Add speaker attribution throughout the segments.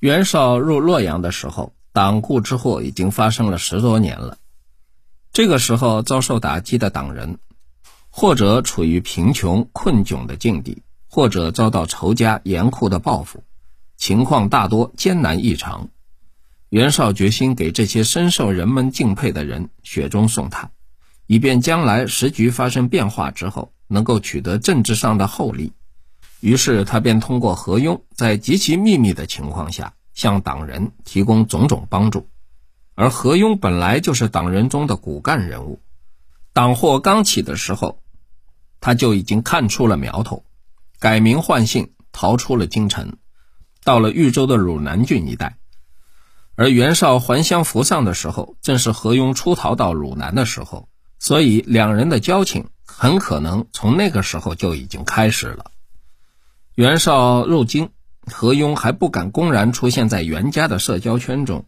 Speaker 1: 袁绍入洛阳的时候，党锢之祸已经发生了十多年了。这个时候遭受打击的党人，或者处于贫穷困窘的境地，或者遭到仇家严酷的报复，情况大多艰难异常。袁绍决心给这些深受人们敬佩的人雪中送炭，以便将来时局发生变化之后，能够取得政治上的厚利。于是他便通过何庸，在极其秘密的情况下，向党人提供种种帮助。而何庸本来就是党人中的骨干人物，党祸刚起的时候，他就已经看出了苗头，改名换姓，逃出了京城，到了豫州的汝南郡一带。而袁绍还乡扶丧的时候，正是何庸出逃到汝南的时候，所以两人的交情很可能从那个时候就已经开始了。袁绍入京，何庸还不敢公然出现在袁家的社交圈中。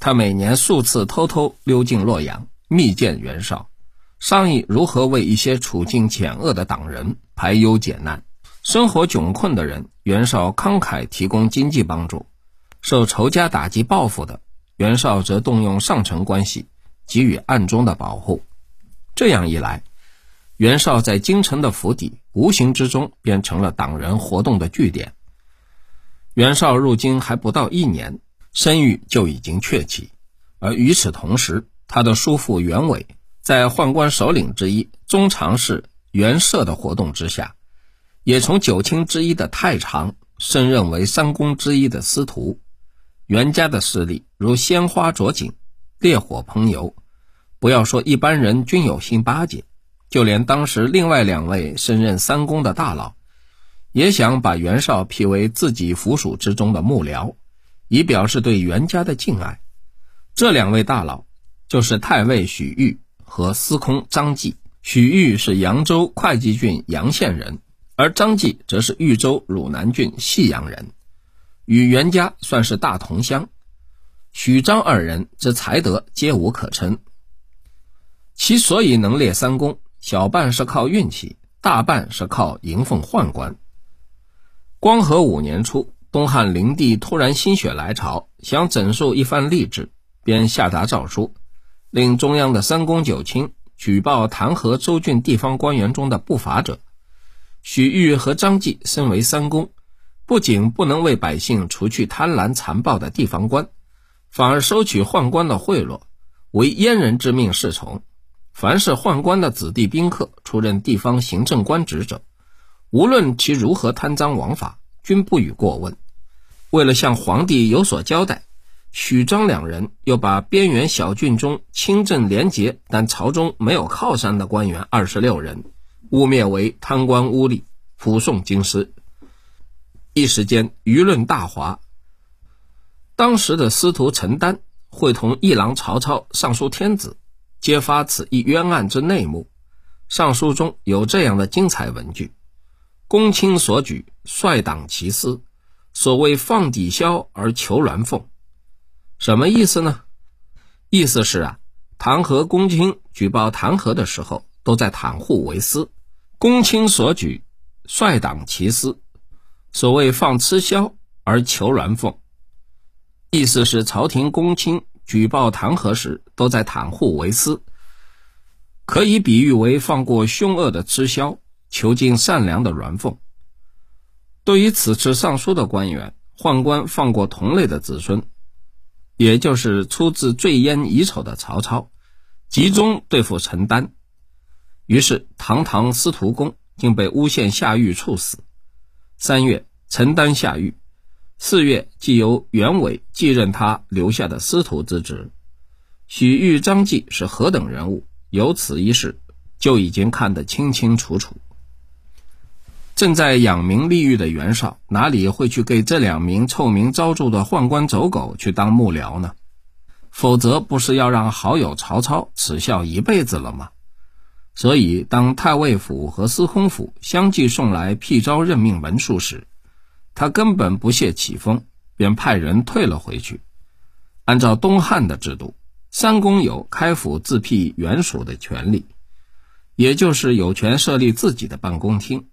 Speaker 1: 他每年数次偷偷溜进洛阳，密见袁绍，商议如何为一些处境险恶的党人排忧解难。生活窘困的人，袁绍慷慨提供经济帮助；受仇家打击报复的，袁绍则动用上层关系给予暗中的保护。这样一来，袁绍在京城的府邸，无形之中变成了党人活动的据点。袁绍入京还不到一年，声誉就已经鹊起。而与此同时，他的叔父袁伟在宦官首领之一中常侍袁涉的活动之下，也从九卿之一的太常升任为三公之一的司徒。袁家的势力如鲜花着锦，烈火烹油，不要说一般人均有心巴结。就连当时另外两位升任三公的大佬，也想把袁绍辟为自己府属之中的幕僚，以表示对袁家的敬爱。这两位大佬就是太尉许豫和司空张继。许豫是扬州会稽郡阳县人，而张继则是豫州汝南郡信阳人，与袁家算是大同乡。许张二人之才德皆无可称，其所以能列三公。小半是靠运气，大半是靠迎奉宦官。光和五年初，东汉灵帝突然心血来潮，想整肃一番吏治，便下达诏书，令中央的三公九卿举报弹劾州郡地方官员中的不法者。许豫和张继身为三公，不仅不能为百姓除去贪婪残暴的地方官，反而收取宦官的贿赂，为阉人之命是从。凡是宦官的子弟宾客出任地方行政官职者，无论其如何贪赃枉法，均不予过问。为了向皇帝有所交代，许张两人又把边缘小郡中清正廉洁但朝中没有靠山的官员二十六人，污蔑为贪官污吏，普送京师。一时间舆论大哗。当时的司徒陈丹会同议郎曹操上书天子。揭发此一冤案之内幕，上书中有这样的精彩文句：“公卿所举，率党其私，所谓放抵消而求鸾凤。”什么意思呢？意思是啊，弹劾公卿举报弹劾的时候，都在袒护为私。公卿所举，率党其私，所谓放吃枭而求鸾凤。意思是朝廷公卿。举报弹劾时，都在袒护为私，可以比喻为放过凶恶的知枭，囚禁善良的鸾凤。对于此次上书的官员，宦官放过同类的子孙，也就是出自罪烟遗丑的曹操，集中对付陈丹。于是，堂堂司徒公竟被诬陷下狱处死。三月，陈丹下狱。四月，即由袁伟继任他留下的司徒之职。许豫、张继是何等人物？由此一事，就已经看得清清楚楚。正在养民立狱的袁绍，哪里会去给这两名臭名昭著的宦官走狗去当幕僚呢？否则，不是要让好友曹操耻笑一辈子了吗？所以，当太尉府和司空府相继送来辟招任命文书时，他根本不屑起风，便派人退了回去。按照东汉的制度，三公有开府自辟原属的权利，也就是有权设立自己的办公厅，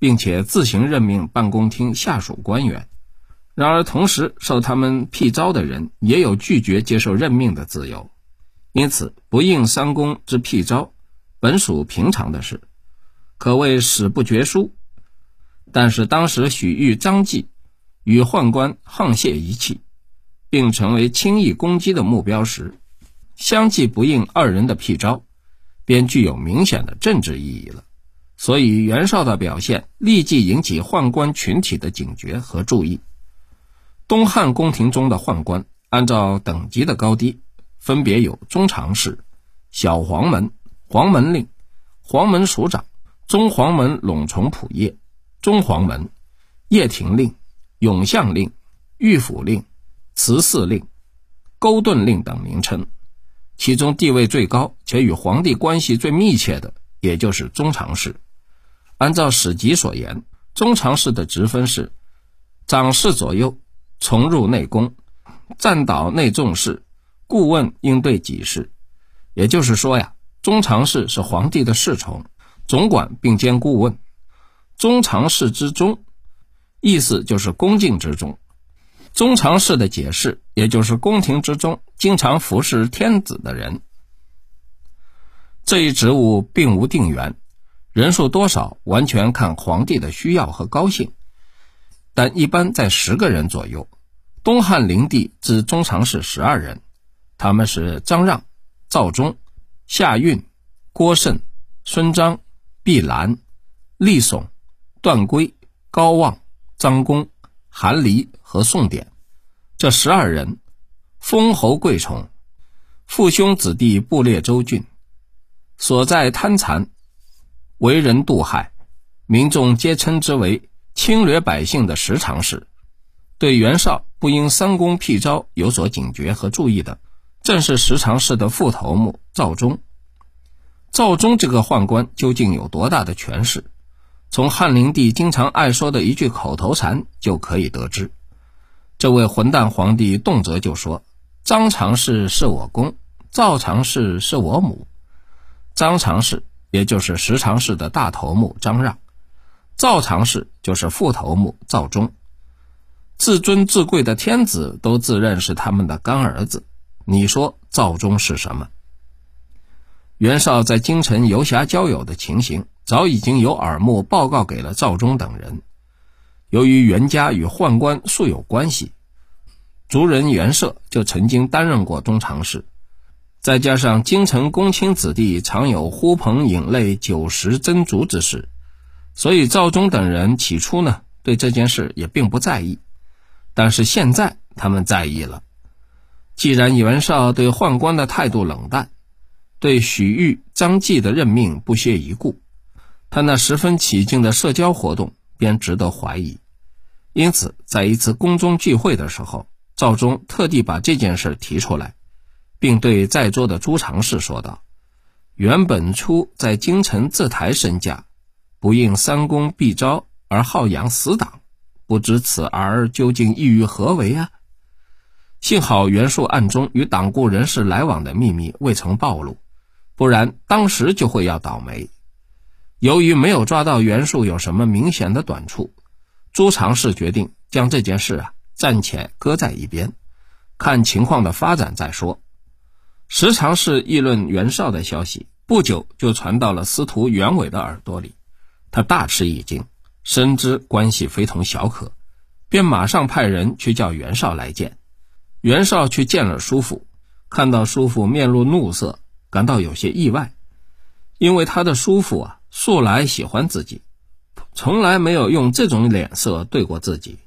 Speaker 1: 并且自行任命办公厅下属官员，然而，同时受他们辟招的人也有拒绝接受任命的自由，因此不应三公之辟招，本属平常的事，可谓史不绝书。但是当时许玉、张继与宦官沆瀣一气，并成为轻易攻击的目标时，相继不应二人的辟招，便具有明显的政治意义了。所以袁绍的表现立即引起宦官群体的警觉和注意。东汉宫廷中的宦官，按照等级的高低，分别有中常侍、小黄门、黄门令、黄门署长、中黄门拢从仆射、中黄门、掖庭令、永相令、御府令、慈祀令、勾顿令等名称。其中地位最高且与皇帝关系最密切的，也就是中常侍。按照史籍所言，中常侍的职分是掌侍左右。从入内宫，赞导内重事，顾问应对己事。也就是说呀，中常侍是皇帝的侍从，总管并兼顾问。中常侍之中，意思就是恭敬之中。中常侍的解释，也就是宫廷之中经常服侍天子的人。这一职务并无定员，人数多少完全看皇帝的需要和高兴。但一般在十个人左右。东汉灵帝至中常侍十二人，他们是张让、赵忠、夏运、郭慎、孙章、毕兰、厉耸、段珪、高望、张公、韩离和宋典。这十二人，封侯贵宠，父兄子弟布列州郡，所在贪残，为人妒害，民众皆称之为侵略百姓的十常侍。对袁绍不应三公辟招有所警觉和注意的，正是十常侍的副头目赵忠。赵忠这个宦官究竟有多大的权势？从汉灵帝经常爱说的一句口头禅就可以得知。这位混蛋皇帝动辄就说：“张常侍是我公，赵常侍是我母。”张常侍也就是十常侍的大头目张让，赵常侍就是副头目赵忠。自尊自贵的天子都自认是他们的干儿子，你说赵忠是什么？袁绍在京城游侠交友的情形，早已经有耳目报告给了赵忠等人。由于袁家与宦官素有关系，族人袁涉就曾经担任过中常侍，再加上京城公卿子弟常有呼朋引类、酒食争逐之事，所以赵忠等人起初呢，对这件事也并不在意。但是现在他们在意了。既然袁绍对宦官的态度冷淡，对许玉、张继的任命不屑一顾，他那十分起劲的社交活动便值得怀疑。因此，在一次宫中聚会的时候，赵忠特地把这件事提出来，并对在座的诸常侍说道：“原本初在京城自抬身价，不应三公必招而好养死党。”不知此儿究竟意欲何为啊？幸好袁术暗中与党锢人士来往的秘密未曾暴露，不然当时就会要倒霉。由于没有抓到袁术有什么明显的短处，朱常侍决定将这件事啊暂且搁在一边，看情况的发展再说。时常是议论袁绍的消息，不久就传到了司徒袁伟的耳朵里，他大吃一惊。深知关系非同小可，便马上派人去叫袁绍来见。袁绍去见了叔父，看到叔父面露怒色，感到有些意外，因为他的叔父啊素来喜欢自己，从来没有用这种脸色对过自己。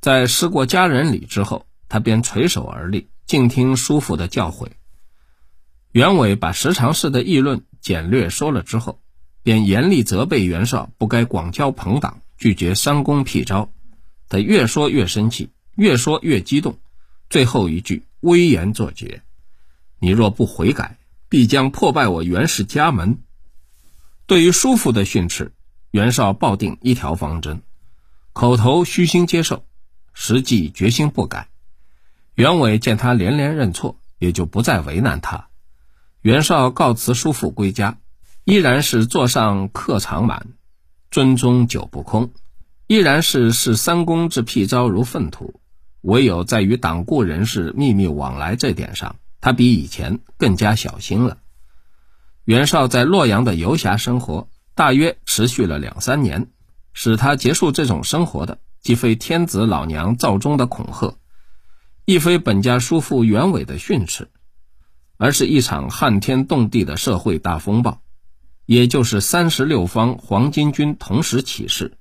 Speaker 1: 在施过家人礼之后，他便垂手而立，静听叔父的教诲。袁伟把时常事的议论简略说了之后。便严厉责备袁绍不该广交朋党，拒绝三公辟招。他越说越生气，越说越激动，最后一句威严作绝：“你若不悔改，必将破败我袁氏家门。”对于叔父的训斥，袁绍抱定一条方针：口头虚心接受，实际决心不改。袁伟见他连连认错，也就不再为难他。袁绍告辞叔父归家。依然是座上客常满，樽中酒不空。依然是视三公之辟招如粪土，唯有在与党锢人士秘密往来这点上，他比以前更加小心了。袁绍在洛阳的游侠生活大约持续了两三年，使他结束这种生活的，既非天子老娘赵忠的恐吓，亦非本家叔父袁伟的训斥，而是一场撼天动地的社会大风暴，也就是三十六方黄巾军同时起事。